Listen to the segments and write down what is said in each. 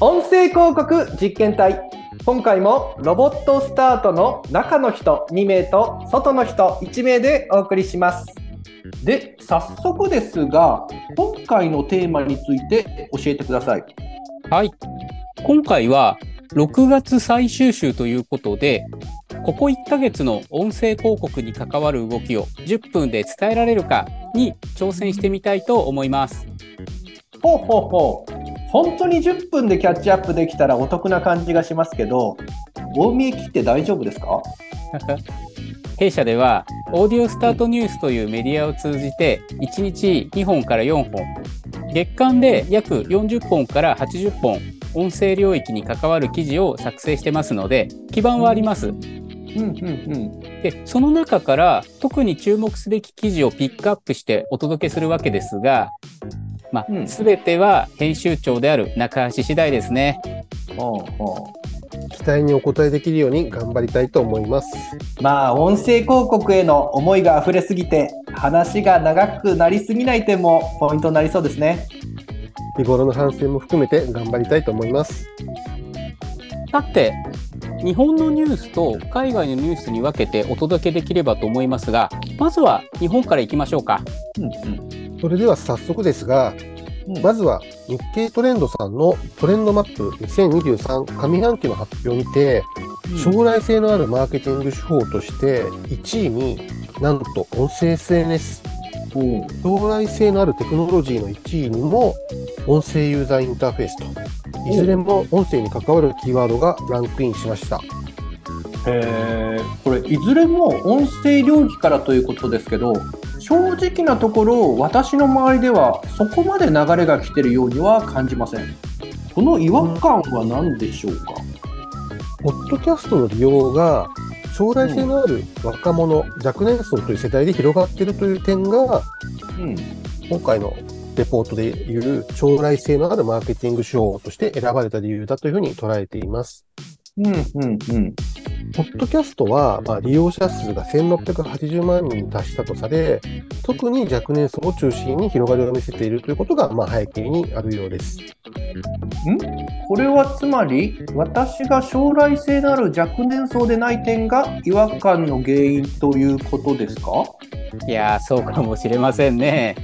音声広告実験隊今回もロボットスタートの中の人2名と外の人1名でお送りしますで早速ですが今回のテーマについて教えてくださいはい。今回は6月最終週ということで、ここ1ヶ月の音声広告に関わる動きを10分で伝えられるかに挑戦してみたいと思います。ほうほうほう本当に10分でキャッチアップできたらお得な感じがしますけど大見え切って大丈夫ですか？弊社では、オーディオスタートニュースというメディアを通じて、1日2本から4本、月間で約40本から80本、音声領域に関わる記事を作成してますので、基盤はあります。うんうんで、その中から特に注目すべき記事をピックアップしてお届けするわけですが、まあ、うんすべては編集長である中橋次第ですね。うんほうほ期待にお応えできるように頑張りたいと思います。うまあ音声広告への思いが溢れすぎて話が長くなりすぎない点もポイントになりそうですね日頃の反省も含めて頑張りたいと思います。さて、日本のニュースと海外のニュースに分けてお届けできればと思いますが、まずは日本から行きましょうか。うんそれでは早速ですが、うん。まずは日経トレンドさんのトレンドマップ2023上半期の発表にて、将来性のあるマーケティング手法として1位になんと音声 SNS う。ん将来性のあるテクノロジーの1位にも音声ユーザーインターフェースと。いずれも音声に関わるキーワードがランクインしました。へえこれいずれも音声領域からということですけど正直なところ私の周りではそこまで流れが来てるようには感じません。この違和感は何でしょうか、ポッドキャストの利用が将来性のある若者、若年層という世代で広がっているという点がうん。今回のレポートでいう将来性のあるマーケティング手法として選ばれた理由だというふうに捉えています。うんうんうんポッドキャストは、まあ、利用者数が1680万人に達したとされ、特に若年層を中心に広がりを見せているということが、まあ、背景にあるようです。これはつまり私が将来性のある若年層でない点が違和感の原因ということですか？いやー、そうかもしれませんね。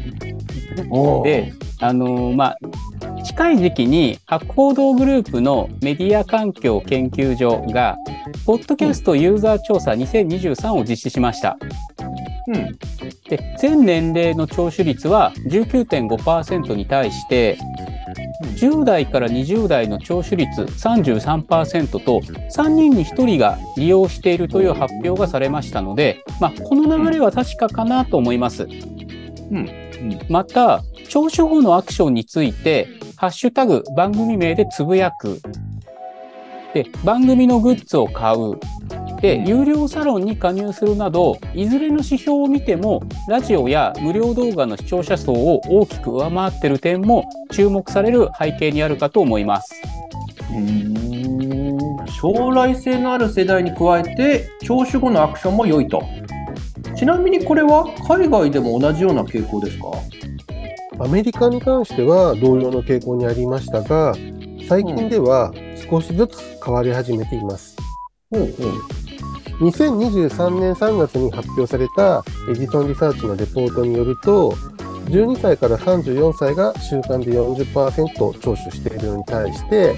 で、あのーまあ、近い時期に博報堂グループのメディア環境研究所が、ポッドキャストユーザー調査2023を実施しました。うんで、全年齢の聴取率は19.5%に対して、10代から20代の聴取率33%と3人に1人が利用しているという発表がされましたので、まあ、この流れは確かかなと思います。うんまた、聴取後のアクションについて、ハッシュタグ番組名でつぶやく。で、番組のグッズを買う。で、有料サロンに加入するなど、いずれの指標を見ても、ラジオや無料動画の視聴者層を大きく上回っている点も注目される背景にあるかと思います。うーん将来性のある世代に加えて聴取後のアクションも良いとちなみにこれは海外でも同じような傾向ですか？アメリカに関しては同様の傾向にありましたが、最近では少しずつ変わり始めています。ほうほう2023年3月に発表されたエジソンリサーチのレポートによると、12歳から34歳が週間で40%聴取しているのに対して、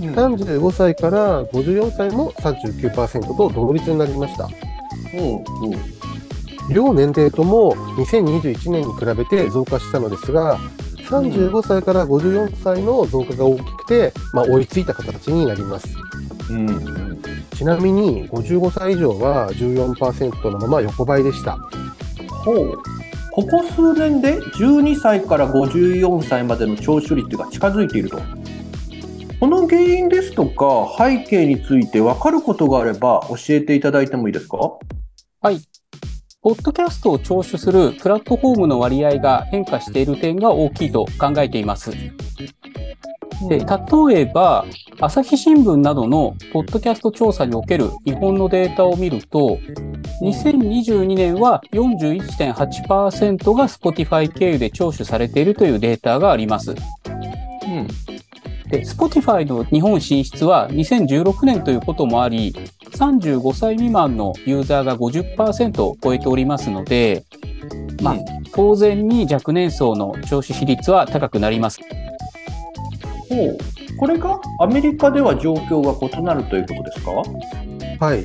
35歳から54歳も39%と同率になりました。両年齢とも2021年に比べて増加したのですが、35歳から54歳の増加が大きくて、まあ、追いついた形になります。うんちなみに55歳以上は14%のまま横ばいでした。ほうここ数年で12歳から54歳までの聴取率が近づいているとこの原因ですとか背景について分かることがあれば教えていただいてもいいですか？はい。ポッドキャストを聴取するプラットフォームの割合が変化している点が大きいと考えています。で、例えば、朝日新聞などのポッドキャスト調査における日本のデータを見ると、2022年は41.8%が Spotify 経由で聴取されているというデータがあります。うんで、Spotify の日本進出は2016年ということもあり、35歳未満のユーザーが50%を超えておりますので、まあ、当然に若年層の聴取比率は高くなります。ほうこれがアメリカでは状況が異なるということですか？はい。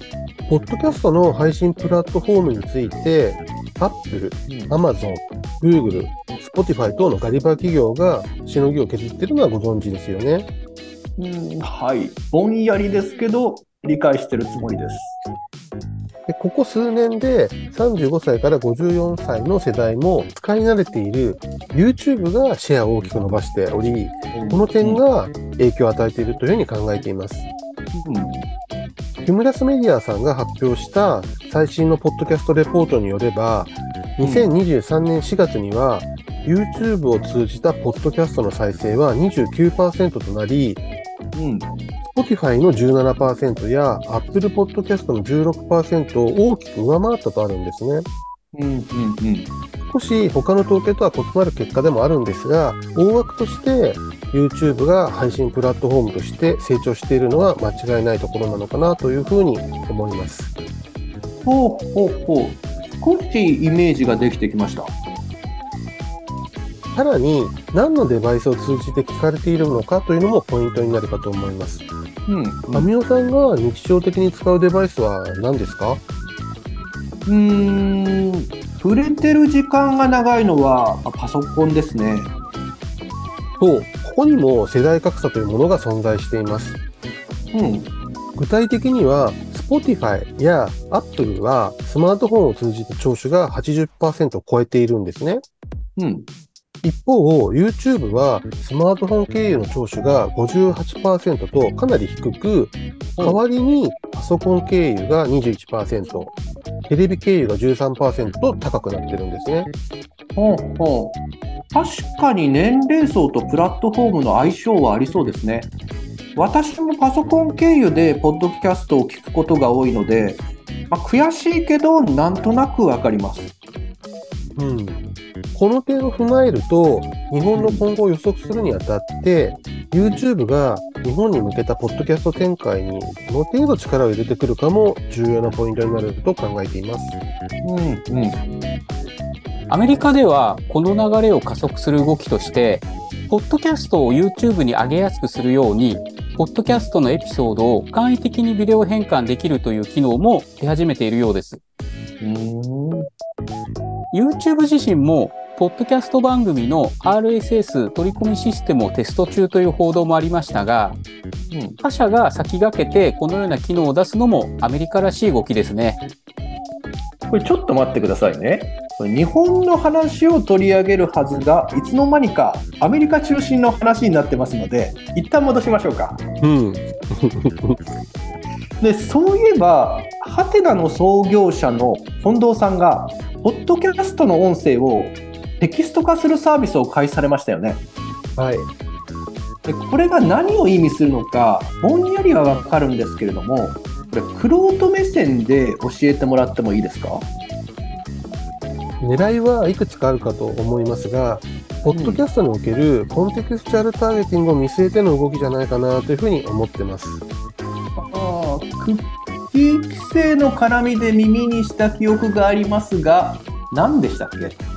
ポッドキャストの配信プラットフォームについて、Apple、Amazon、Google、Spotify 等のガリバー企業がしのぎを削っているのはご存知ですよね。うん、はい。ぼんやりですけど、理解してるつもりです。でここ数年で35歳から54歳の世代も使い慣れている YouTube がシェアを大きく伸ばしており、この点が影響を与えているというふうに考えています。ヒュムラスメディアさんが発表した最新のポッドキャストレポートによれば、2023年4月には YouTube を通じたポッドキャストの再生は29%となり、うん。Spotify の17%や Apple Podcast の16%を大きく上回ったとあるんですね。うん、うん、うん。少し他の統計とは異なる結果でもあるんですが、大枠として YouTube が配信プラットフォームとして成長しているのは間違いないところなのかなというふうに思います。ほうほうほう。少しイメージができてきました。さらに、何のデバイスを通じて聞かれているのかというのもポイントになるかと思います。うん。アミオさんが日常的に使うデバイスは何ですか？うーん。触れてる時間が長いのはあパソコンですね。そう、ここにも世代格差というものが存在しています。うん。具体的には Spotify や Apple はスマートフォンを通じた聴取が80%を超えているんですね。うん。一方、YouTube はスマートフォン経由の聴取が58%とかなり低く、代わりにパソコン経由が21%、テレビ経由が13%と高くなってるんですね。ほうほう。確かに年齢層とプラットフォームの相性はありそうですね。私もパソコン経由でポッドキャストを聞くことが多いので、まあ、悔しいけどなんとなくわかります。うん。この点を踏まえると、日本の今後を予測するにあたって、YouTube が日本に向けたポッドキャスト展開にどの程度力を入れてくるかも重要なポイントになると考えています。うんうん。アメリカではこの流れを加速する動きとして、ポッドキャストを YouTube に上げやすくするように、ポッドキャストのエピソードを簡易的にビデオ変換できるという機能も出始めているようです。うーん YouTube 自身も、ポッドキャスト番組の RSS 取り込みシステムをテスト中という報道もありましたが、うん他社が先駆けてこのような機能を出すのもアメリカらしい動きですね。これちょっと待ってくださいね。日本の話を取り上げるはずが、いつの間にかアメリカ中心の話になってますので、一旦戻しましょうか。うん。で、そういえば、ハテナの創業者の近藤さんが、ポッドキャストの音声をテキスト化するサービスを開始されましたよね。はい。でこれが何を意味するのか、ぼんやりはわかるんですけれども、これ、クロート目線で教えてもらってもいいですか？狙いはいくつかあるかと思いますが、ポッドキャストにおけるコンテクスチャルターゲティングを見据えての動きじゃないかなというふうに思ってます。あークッキー規制の絡みで耳にした記憶がありますが、何でしたっけ？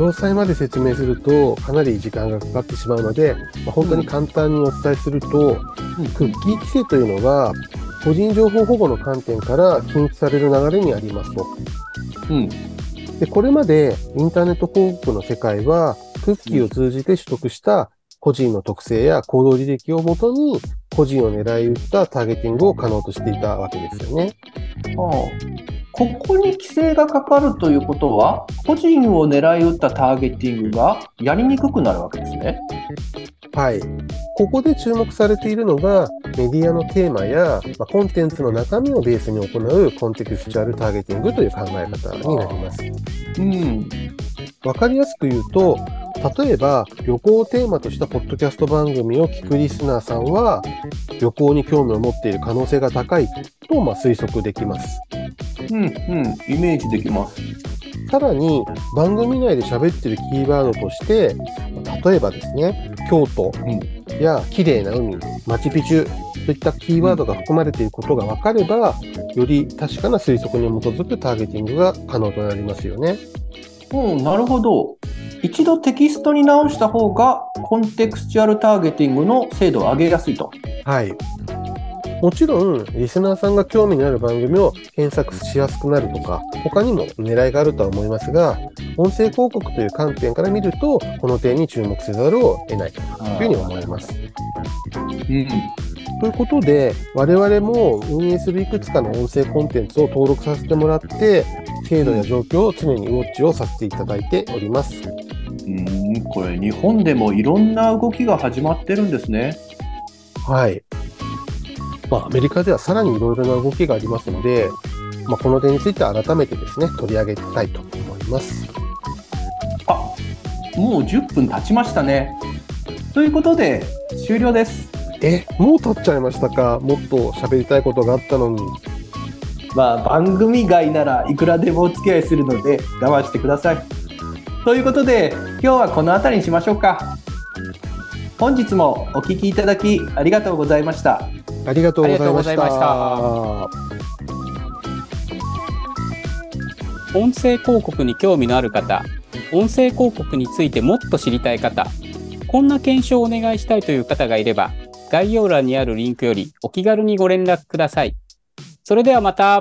詳細まで説明するとかなり時間がかかってしまうので、まあ本当に簡単にお伝えすると、クッキー規制というのが個人情報保護の観点から禁止される流れにありますと。うん。で、これまでインターネット広告の世界は、クッキーを通じて取得した個人の特性や行動履歴をもとに、個人を狙い撃ったターゲティングを可能としていたわけですよね。ここに規制がかかるということは、個人を狙い撃ったターゲティングがやりにくくなるわけですね。はい。ここで注目されているのが、メディアのテーマや、まあ、コンテンツの中身をベースに行うコンテクスチャルターゲティングという考え方になります。うん。わかりやすく言うと、例えば旅行をテーマとしたポッドキャスト番組を聞くリスナーさんは、旅行に興味を持っている可能性が高いとまあ推測できます。うん、うん。イメージできます。さらに番組内で喋ってるキーワードとして、例えばですね、京都や綺麗な海、マチュピチュといったキーワードが含まれていることが分かれば、より確かな推測に基づくターゲティングが可能となりますよね。うん、なるほど。一度テキストに直した方が、コンテクスチュアルターゲティングの精度を上げやすいと。はい。もちろん、リスナーさんが興味のある番組を検索しやすくなるとか、他にも狙いがあるとは思いますが、音声広告という観点から見ると、この点に注目せざるを得ないというふうに思います。うん。ということで、我々も運営するいくつかの音声コンテンツを登録させてもらって、精度や状況を常にウォッチをさせていただいております。うん、これ日本でもいろんな動きが始まってるんですね。はい。まあ、アメリカではさらにいろいろな動きがありますので、まあ、この点について改めてですね、取り上げたいと思います。あ、もう10分経ちましたね。ということで、終了です。え、もう経っちゃいましたか？もっと喋りたいことがあったのに。まあ、番組外ならいくらでもお付き合いするので我慢してください。ということで、今日はこの辺りにしましょうか。本日もお聞きいただきありがとうございました。ありがとうございました。音声広告に興味のある方、音声広告についてもっと知りたい方、こんな検証をお願いしたいという方がいれば、概要欄にあるリンクよりお気軽にご連絡ください。それではまた。